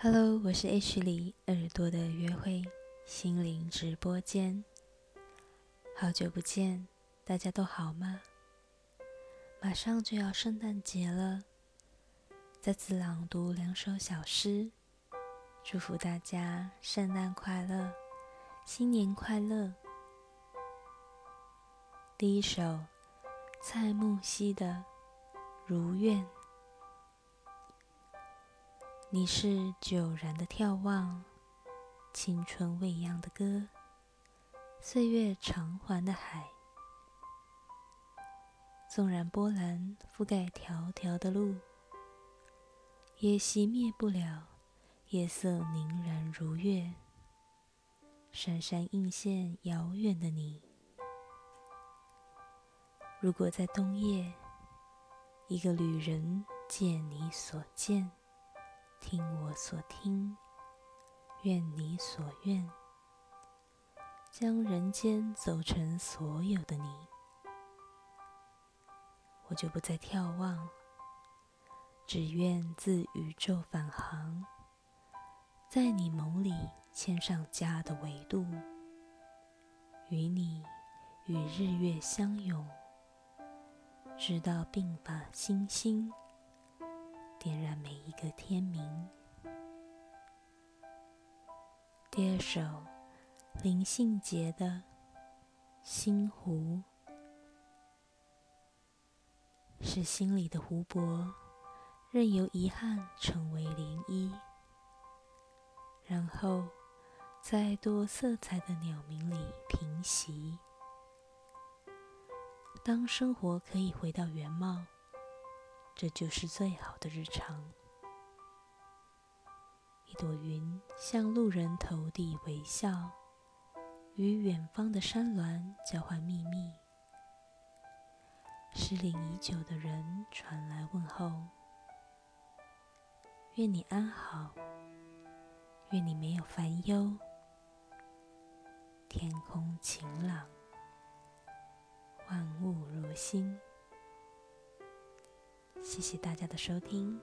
Hello，我是 H 里耳朵的约会心灵直播间。好久不见，大家都好吗？马上就要圣诞节了，再次朗读两首小诗，祝福大家圣诞快乐，新年快乐。第一首，蔡木熙的《如愿》。你是久然的眺望，青春未央的歌，岁月偿还的海。纵然波澜覆盖条条的路，也熄灭不了夜色凝然如月，闪闪映现遥远的你。如果在冬夜，一个旅人见你所见。听我所听，愿你所愿，将人间走成所有的你，我就不再眺望，只愿自宇宙返航，在你眸里牵上家的维度，与你与日月相拥，直到鬓发星星。点燃每一个天明。第二首，林信杰的《星湖》，是心里的湖泊，任由遗憾成为涟漪，然后在多色彩的鸟鸣里平息。当生活可以回到原貌。这就是最好的日常。一朵云向路人投递微笑，与远方的山峦交换秘密。失联已久的人传来问候：愿你安好，愿你没有烦忧，天空晴朗，万物如新。谢谢大家的收听。